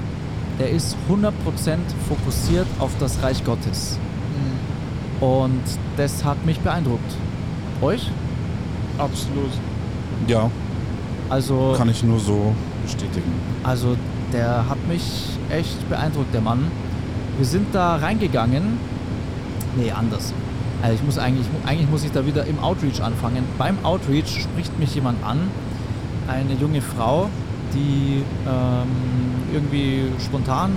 der ist 100% fokussiert auf das Reich Gottes. Und das hat mich beeindruckt. Euch? Absolut. Ja, Also, kann ich nur so bestätigen. also der hat mich echt beeindruckt, der Mann. Wir sind da reingegangen. Nee, anders. Also ich muss eigentlich, eigentlich muss ich da wieder im Outreach anfangen. Beim Outreach spricht mich jemand an, eine junge Frau, die ähm, irgendwie spontan,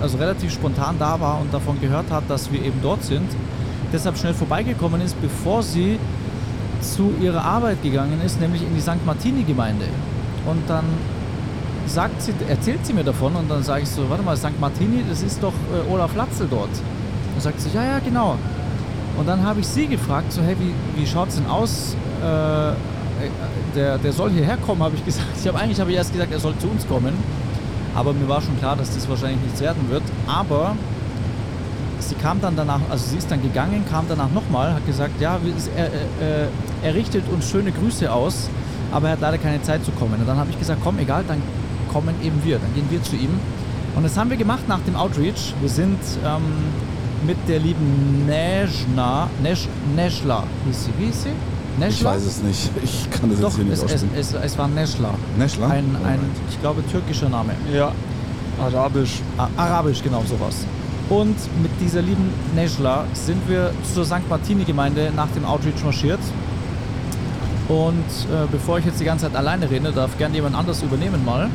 also relativ spontan da war und davon gehört hat, dass wir eben dort sind. Deshalb schnell vorbeigekommen ist, bevor sie zu ihrer Arbeit gegangen ist, nämlich in die St. Martini-Gemeinde. Und dann sagt sie, erzählt sie mir davon und dann sage ich so, warte mal, St. Martini, das ist doch äh, Olaf Latzel dort. Dann sagt sie, ja, ja, genau. Und dann habe ich sie gefragt, so, hey, wie, wie schaut es denn aus? Äh, der, der soll hierher kommen, habe ich gesagt. Ich habe eigentlich habe ich erst gesagt, er soll zu uns kommen. Aber mir war schon klar, dass das wahrscheinlich nichts werden wird. Aber sie kam dann danach, also sie ist dann gegangen, kam danach nochmal, hat gesagt, ja, er, er, er richtet uns schöne Grüße aus, aber er hat leider keine Zeit zu kommen. Und dann habe ich gesagt, komm, egal, dann kommen eben wir, dann gehen wir zu ihm. Und das haben wir gemacht nach dem Outreach. Wir sind ähm, mit der lieben Nejna, Nesh, Neschla, hieß sie, wie hieß sie? Ich Neschla? weiß es nicht. Ich kann das Doch, jetzt hier nicht es, es, aussprechen. es, es war Neschla. Neschla? Ein, ein, Alright. ich glaube, türkischer Name. Ja, arabisch. A- Arabisch, genau sowas. Und mit dieser lieben Nejla sind wir zur St. Martini-Gemeinde nach dem Outreach marschiert. Und äh, bevor ich jetzt die ganze Zeit alleine rede, darf gerne jemand anders übernehmen mal.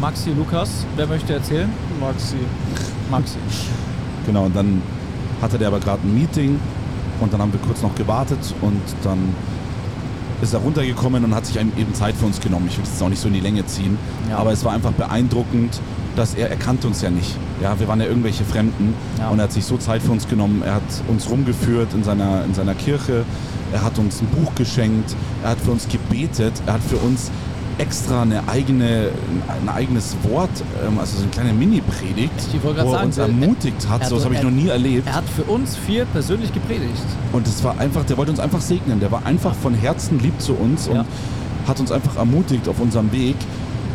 Maxi, Lukas, wer möchte erzählen? Maxi. Maxi. Genau, und dann hatte der aber gerade ein Meeting und dann haben wir kurz noch gewartet und dann ist er runtergekommen und hat sich eben Zeit für uns genommen. Ich will es jetzt auch nicht so in die Länge ziehen, Ja. aber es war einfach beeindruckend, dass er, er kannte uns ja nicht. Ja, wir waren ja irgendwelche Fremden Ja. und er hat sich so Zeit für uns genommen. Er hat uns rumgeführt in seiner, in seiner Kirche, er hat uns ein Buch geschenkt, er hat für uns gebetet, er hat für uns extra eine eigene, ein eigenes Wort, ähm, also so eine kleine Mini-Predigt, wo er sagen, uns er- ermutigt hat. er- So habe ich noch nie erlebt. Er hat für uns vier persönlich gepredigt. Und es war einfach, der wollte uns einfach segnen. Der war einfach von Herzen lieb zu uns und Ja. hat uns einfach ermutigt auf unserem Weg.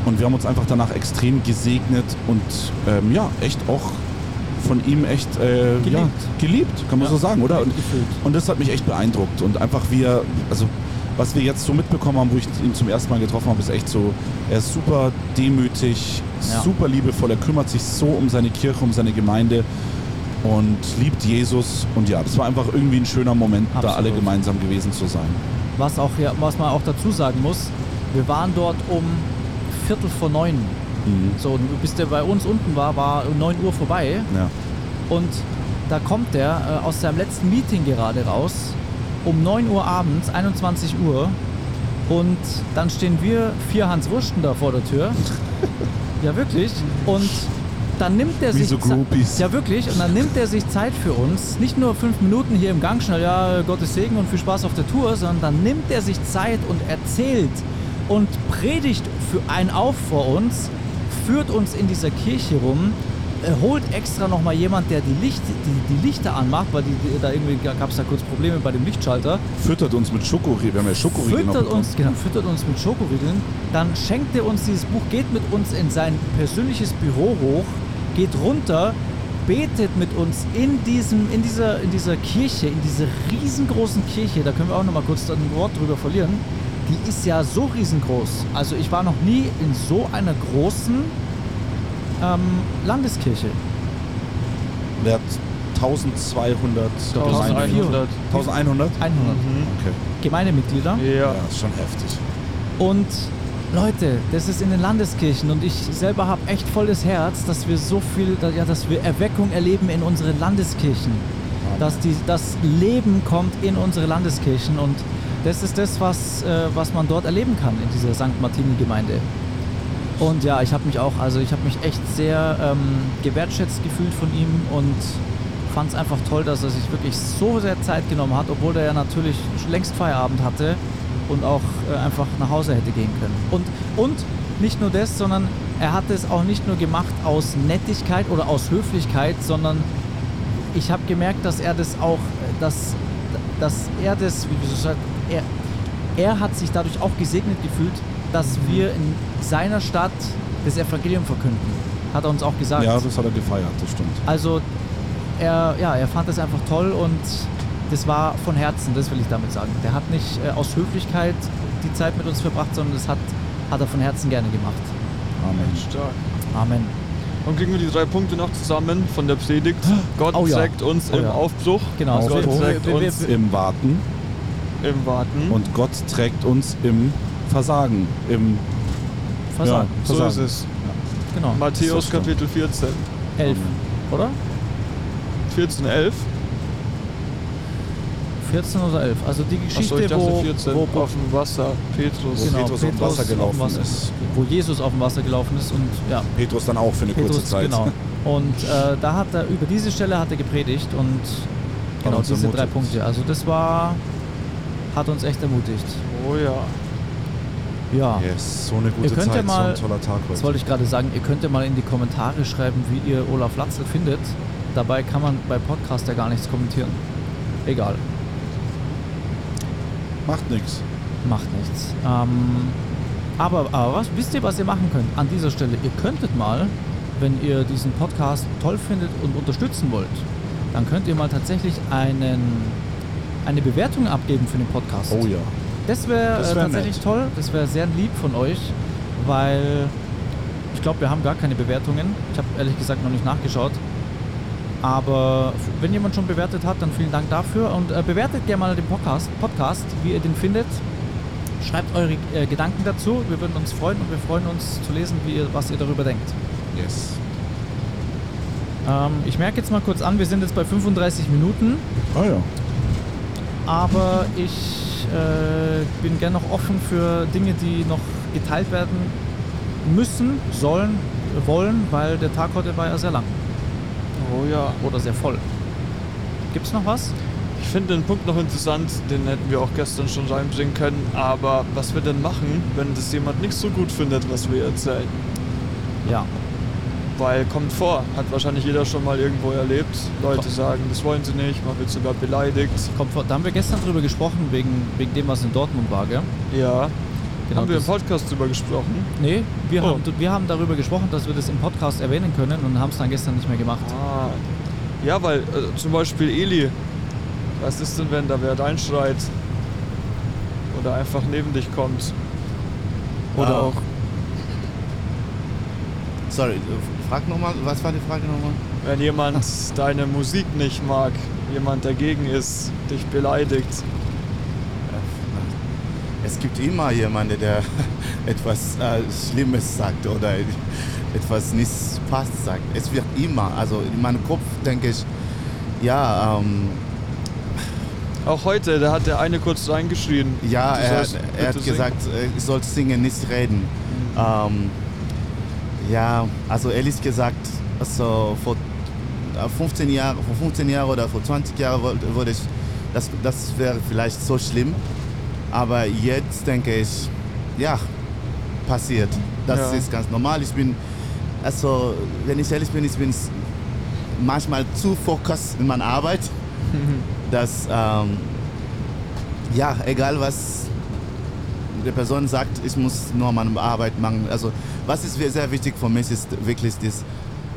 Und wir haben uns einfach danach extrem gesegnet und ähm, ja, echt auch von ihm echt äh, Geliebt. Ja, geliebt, kann man Ja, so sagen, oder? Und, und das hat mich echt beeindruckt. Und einfach wie er, also was wir jetzt so mitbekommen haben, wo ich ihn zum ersten Mal getroffen habe, ist echt so, er ist super demütig, Ja. super liebevoll, er kümmert sich so um seine Kirche, um seine Gemeinde und liebt Jesus. Und ja, das war einfach irgendwie ein schöner Moment, da Absolut. alle gemeinsam gewesen zu sein. Was, auch, ja, was man auch dazu sagen muss, wir waren dort um Viertel vor neun. Mhm. So, bis der bei uns unten war, war um 9 Uhr vorbei. Ja. Und da kommt der äh, aus seinem letzten Meeting gerade raus, um 9 Uhr abends, 21 Uhr. Und dann stehen wir vier Hans Wursten da vor der Tür. ja, wirklich. Und dann nimmt er sich. so Groupies. Ja, wirklich. Und dann nimmt er sich Zeit für uns. Nicht nur fünf Minuten hier im Gang schnell, ja, Gottes Segen und viel Spaß auf der Tour, sondern dann nimmt er sich Zeit und erzählt und predigt für einen auf vor uns, führt uns in dieser Kirche rum, holt extra nochmal jemand, der die, Licht, die, die Lichter anmacht, weil die, die, da irgendwie gab es da kurz Probleme bei dem Lichtschalter. Füttert uns mit Schokoriegel. Wir haben ja Schokoriegel noch Füttert uns, genau, füttert uns mit Schokoriegeln. Dann schenkt er uns dieses Buch, geht mit uns in sein persönliches Büro hoch, geht runter, betet mit uns in, diesem, in, dieser, in dieser Kirche, in dieser riesengroßen Kirche. Da können wir auch noch mal kurz ein Wort drüber verlieren. Die ist ja so riesengroß. Also ich war noch nie in so einer großen ähm, Landeskirche. Der hat 1200 1100. 1100? 100 Okay. Gemeindemitglieder. Ja. Ja, ist schon heftig. Und Leute, das ist in den Landeskirchen und ich selber habe echt volles Herz, dass wir so viel, ja, dass wir Erweckung erleben in unseren Landeskirchen. Dass die, das Leben kommt in unsere Landeskirchen und das ist das, was, äh, was man dort erleben kann in dieser St. Martini-Gemeinde. Und ja, ich habe mich auch, also ich habe mich echt sehr ähm, gewertschätzt gefühlt von ihm und fand es einfach toll, dass er sich wirklich so sehr Zeit genommen hat, obwohl er ja natürlich längst Feierabend hatte und auch äh, einfach nach Hause hätte gehen können. Und, und nicht nur das, sondern er hat es auch nicht nur gemacht aus Nettigkeit oder aus Höflichkeit, sondern ich habe gemerkt, dass er das auch, dass, dass er das, wie sagen, er, er hat sich dadurch auch gesegnet gefühlt, dass wir in seiner Stadt das Evangelium verkünden. Hat er uns auch gesagt. Ja, das hat er gefeiert, das stimmt. Also er, ja, er fand das einfach toll und das war von Herzen, das will ich damit sagen. Der hat nicht äh, aus Höflichkeit die Zeit mit uns verbracht, sondern das hat, hat er von Herzen gerne gemacht. Amen. Stark. Amen. Und kriegen wir die drei Punkte noch zusammen von der Predigt. Gott Oh ja. trägt uns Oh im ja. Aufbruch. Genau, Gott wir- uns Im Warten im Warten. und Gott trägt uns im Versagen. Im Versagen. Ja, so ist Versagen. es. Genau. Matthäus So stimmt. Kapitel 14. 11, oder? 14, 11. 14 oder 11. Also die Geschichte, Achso, ich dachte wo, 14. wo, wo, auf dem Wasser. Petrus. Genau. Petrus auf dem Wasser gelaufen auf dem ist. Wo Jesus auf dem Wasser gelaufen ist und ja, Petrus dann auch für eine kurze Petrus, Zeit. genau. Und äh, da hat er, über diese Stelle hat er gepredigt und genau diese drei ermutigt. Punkte. Also das war, hat uns echt ermutigt. Oh ja. Ja. Yes, so eine gute Ihr könnt Zeit, ja mal- so ein toller Tag Das heute. wollte ich gerade sagen, ihr könnt ja mal in die Kommentare schreiben, wie ihr Olaf Latzel findet. Dabei kann man bei Podcast ja gar nichts kommentieren. Egal, Macht nichts. macht nichts. Ähm, aber, aber was, wisst ihr, was ihr machen könnt an dieser Stelle? Ihr könntet mal wenn ihr diesen Podcast toll findet und unterstützen wollt, dann könnt ihr mal tatsächlich einen, eine Bewertung abgeben für den Podcast. Oh ja. Das wäre äh, wär tatsächlich nett. toll, das wäre sehr lieb von euch, weil ich glaube, wir haben gar keine Bewertungen. Ich habe ehrlich gesagt noch nicht nachgeschaut. Aber wenn jemand schon bewertet hat, dann vielen Dank dafür und äh, bewertet gerne mal den Podcast, Podcast, wie ihr den findet. Schreibt eure äh, Gedanken dazu. Wir würden uns freuen und wir freuen uns zu lesen, ihr, was ihr darüber denkt. Yes. Ähm, ich merke jetzt mal kurz an, wir sind jetzt bei 35 Minuten. Ah ja. aber ich äh, bin gerne noch offen für Dinge, die noch geteilt werden müssen, sollen, wollen, weil der Tag heute war ja sehr lang Oh ja. oder sehr voll. Gibt es noch was? Ich finde den Punkt noch interessant, den hätten wir auch gestern schon reinbringen können. Aber was wir denn machen, wenn das jemand nicht so gut findet, was wir erzählen? Ja. Weil kommt vor, hat wahrscheinlich jeder schon mal irgendwo erlebt. Leute sagen, das wollen sie nicht, man wird sogar beleidigt. Kommt vor, da haben wir gestern drüber gesprochen, wegen, wegen dem, was in Dortmund war, gell? Ja. Genau, Haben wir im Podcast drüber gesprochen? Nee, wir, Oh. haben, wir haben darüber gesprochen, dass wir das im Podcast erwähnen können und haben es dann gestern nicht mehr gemacht. Ah. Ja, weil äh, zum Beispiel Eli, was ist denn, wenn da wer reinschreit? Oder einfach neben dich kommt? Oder Ah. auch, Sorry, äh, frag nochmal, was war die Frage nochmal? wenn jemand deine Musik nicht mag, jemand dagegen ist, dich beleidigt. Es gibt immer jemanden, der etwas äh, Schlimmes sagt oder etwas nicht passt sagt. Es wird immer, also in meinem Kopf denke ich, ja, ähm, Auch heute, da hat der eine kurz reingeschrien. ja, er, er hat singen. gesagt, äh, ich soll singen, nicht reden. Ähm, ja, also ehrlich gesagt, also vor äh, 15 Jahren, vor 15 Jahren oder vor 20 Jahren wollte, würde ich, das, das wäre vielleicht so schlimm. Aber jetzt denke ich, ja, passiert. Das Ja. ist ganz normal. Ich bin, also wenn ich ehrlich bin, ich bin manchmal zu fokussiert in meiner Arbeit, dass, ähm, ja, egal was die Person sagt, ich muss nur meine Arbeit machen. Also was ist sehr wichtig für mich ist wirklich das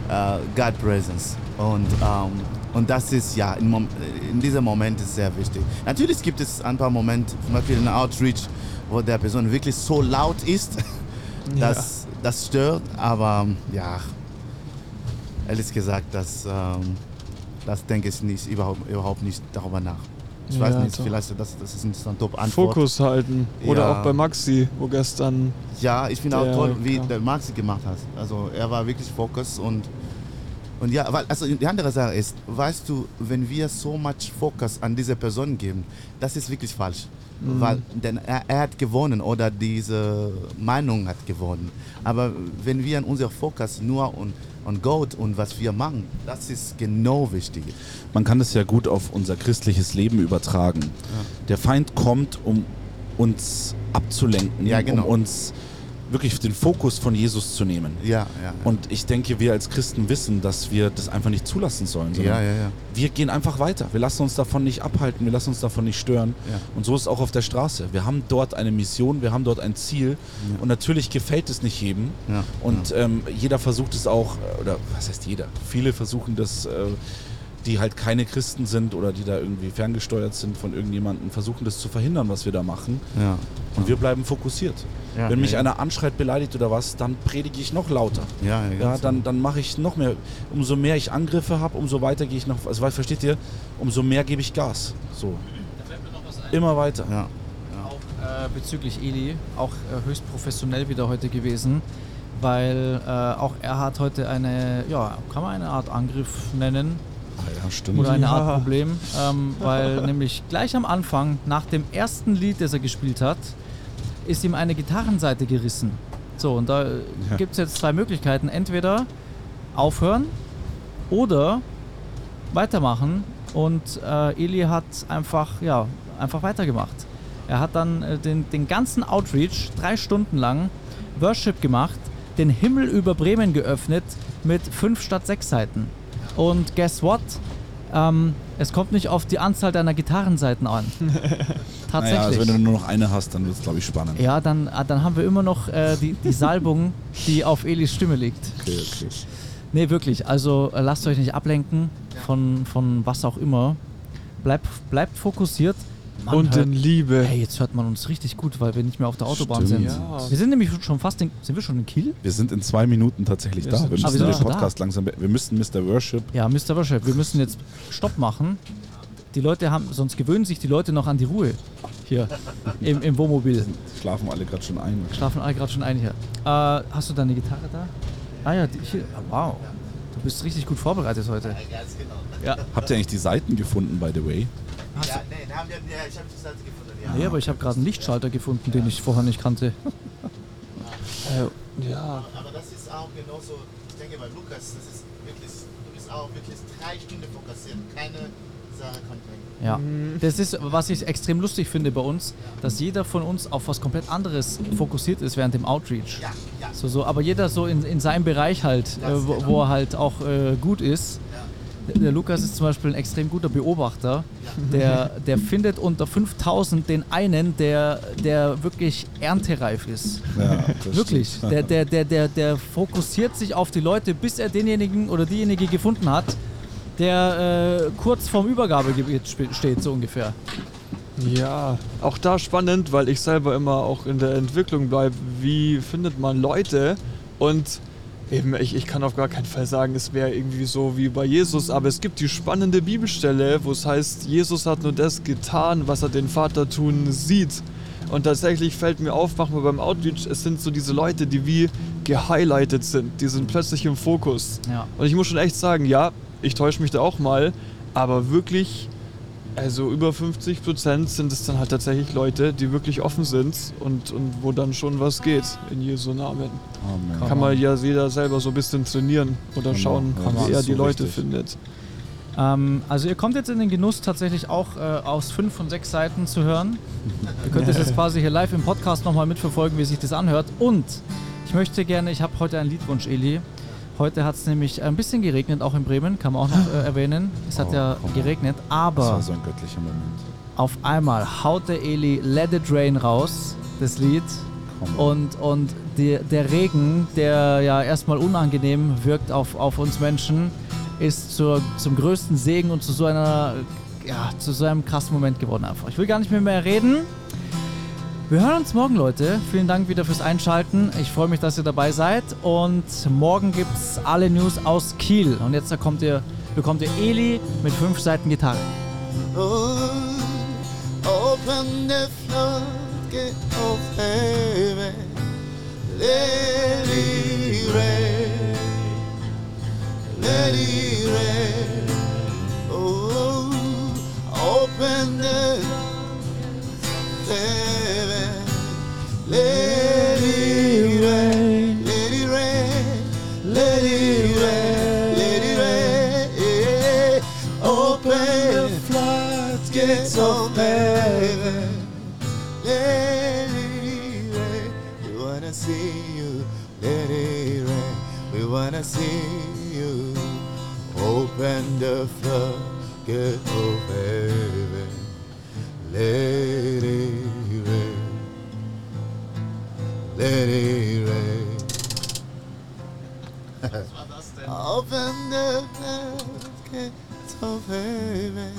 äh, God Presence. Und, ähm, und das ist ja, in, in diesem Moment ist sehr wichtig. Natürlich gibt es ein paar Momente, zum Beispiel in Outreach, wo der Person wirklich so laut ist, dass das stört. Aber ja, ehrlich gesagt, das, ähm, das denke ich nicht, überhaupt, überhaupt nicht darüber nach. Ich weiß Ja, nicht, doch. vielleicht das, das ist eine Top-Antwort. Fokus halten. Oder Ja. auch bei Maxi, wo gestern. Ja, ich finde auch toll, wie der Maxi gemacht hat. Also er war wirklich Fokus und und ja, weil also die andere Sache ist, weißt du, wenn wir so much Fokus an diese Person geben, das ist wirklich falsch, Mhm. weil denn er, er hat gewonnen oder diese Meinung hat gewonnen. Aber wenn wir an unser Fokus nur und on Gott und was wir machen, das ist genau wichtig. Man kann das ja gut auf unser christliches Leben übertragen. Der Feind kommt, um uns abzulenken, Ja, genau. um uns wirklich den Fokus von Jesus zu nehmen. Ja, ja. Und ich denke, wir als Christen wissen, dass wir das einfach nicht zulassen sollen. ja, ja, ja. Wir gehen einfach weiter. Wir lassen uns davon nicht abhalten, wir lassen uns davon nicht stören. Ja. Und so ist es auch auf der Straße. Wir haben dort eine Mission, wir haben dort ein Ziel. Und natürlich gefällt es nicht jedem. Ja, Und ähm, jeder versucht es auch, äh, oder was heißt jeder? Viele versuchen das, äh, die halt keine Christen sind oder die da irgendwie ferngesteuert sind von irgendjemandem, versuchen das zu verhindern, was wir da machen. ja. Und wir bleiben fokussiert. Ja, Wenn mich ja. einer anschreit, beleidigt oder was, dann predige ich noch lauter. Ja, ja, Ja, ganz dann, dann mache ich noch mehr. Umso mehr ich Angriffe habe, umso weiter gehe ich noch. Also, versteht ihr? Umso mehr gebe ich Gas. So. Immer weiter. Ja. Auch äh, bezüglich Eli, auch äh, höchst professionell wieder heute gewesen, weil äh, auch er hat heute eine, ja, kann man eine Art Angriff nennen Ja, stimmt. oder eine Ja. Art Problem, ähm, weil nämlich gleich am Anfang, nach dem ersten Lied, das er gespielt hat, ist ihm eine Gitarrenseite gerissen. So, und da Ja. gibt es jetzt zwei Möglichkeiten. Entweder aufhören oder weitermachen. Und äh, Eli hat einfach, ja, einfach weitergemacht. Er hat dann äh, den, den ganzen Outreach drei Stunden lang Worship gemacht, den Himmel über Bremen geöffnet mit fünf statt sechs Seiten. Und guess what? Ähm, es kommt nicht auf die Anzahl deiner Gitarrenseiten an. Tatsächlich. Naja, also wenn du nur noch eine hast, dann wird es, glaube ich, spannend. Ja, dann, ah, dann haben wir immer noch äh, die, die Salbung, die auf Elis Stimme liegt. Okay, okay. Nee, wirklich. Also äh, lasst euch nicht ablenken von, von was auch immer. Bleibt, bleibt fokussiert. Man Und hört, in Liebe. hey, jetzt hört man uns richtig gut, weil wir nicht mehr auf der Autobahn Stimmt. sind. Ja. Wir sind nämlich schon fast in, sind wir schon in Kiel? Wir sind in zwei Minuten tatsächlich Wir da. Wir Ah, müssen sind den schon Podcast langsam. be- Wir müssen Mr. Worship. Ja, Mr. Worship, wir müssen jetzt Stopp machen. Die Leute haben, sonst gewöhnen sich die Leute noch an die Ruhe hier im, im Wohnmobil. Schlafen alle gerade schon ein. Schlafen alle gerade schon ein hier. Äh, hast du deine Gitarre da? Ah ja, die, hier. Ah, wow. Du bist richtig gut vorbereitet heute. Ganz genau. Ja. Habt ihr eigentlich die Seiten gefunden, by the way? Ja, nee, haben wir, ja, ich habe die Seite gefunden. Ja. Nee, aber ich habe gerade einen Lichtschalter gefunden, den ich vorher nicht kannte. Äh, ja. Aber das ist auch genauso, ich denke bei Lukas, das ist wirklich, du bist auch wirklich drei Stunden fokussiert, keine Sache kommt weg. Ja. Das ist, was ich extrem lustig finde bei uns, dass jeder von uns auf was komplett anderes fokussiert ist während dem Outreach. Ja, ja. So, so, aber jeder so in, in seinem Bereich halt, äh, wo, wo er halt auch äh, gut ist. Der, der Lukas ist zum Beispiel ein extrem guter Beobachter. Der, der findet unter 5000 den einen, der, der wirklich erntereif ist. Ja, Wirklich. Der, der, der, der, der fokussiert sich auf die Leute, bis er denjenigen oder diejenige gefunden hat, der äh, kurz vorm Übergabegebiet steht, so ungefähr. Ja, auch da spannend, weil ich selber immer auch in der Entwicklung bleibe. Wie findet man Leute? Und eben, ich, ich kann auf gar keinen Fall sagen, es wäre irgendwie so wie bei Jesus, aber es gibt die spannende Bibelstelle, wo es heißt, Jesus hat nur das getan, was er den Vater tun sieht. Und tatsächlich fällt mir auf, machen wir beim Outreach, es sind so diese Leute, die wie gehighlightet sind, die sind plötzlich im Fokus. Ja. Und ich muss schon echt sagen, ja, ich täusche mich da auch mal, aber wirklich, also über 50 Prozent sind es dann halt tatsächlich Leute, die wirklich offen sind und, und wo dann schon was geht in Jesu Namen. Amen. Kann man ja jeder selber so ein bisschen trainieren oder Kann schauen, man, ja, das wie er die so Leute wichtig. findet. Ähm, also ihr kommt jetzt in den Genuss tatsächlich auch äh, aus fünf von sechs Seiten zu hören. Ihr könnt es jetzt quasi hier live im Podcast nochmal mitverfolgen, wie sich das anhört. Und ich möchte gerne, ich habe heute einen Liedwunsch, Eli. Heute hat es nämlich ein bisschen geregnet, auch in Bremen, kann man auch noch äh, erwähnen. Es hat Oh, ja komm. geregnet, Das aber war so ein göttlicher Moment. auf einmal haut der Eli Let It Rain raus, das Lied. Komm. Und, und die, der Regen, der ja erstmal unangenehm wirkt auf, auf uns Menschen, ist zur, zum größten Segen und zu so einer, ja, zu so einem krassen Moment geworden einfach. Ich will gar nicht mehr, mehr reden. Wir hören uns morgen, Leute. Vielen Dank wieder fürs Einschalten. Ich freue mich, dass ihr dabei seid. Und morgen gibt es alle News aus Kiel. Und jetzt da kommt ihr, bekommt ihr Eli mit fünf Seiten Gitarre. Oh, open the floodgate of heaven, let it rain, let it rain. Oh, open the heaven, let it rain, let it rain, let it rain, let it rain. Open the floodgates of heaven, let it rain. We wanna see you, let it rain. We wanna see you. Open the floodgate of heaven, let let it rain. Open the floodgates of heaven,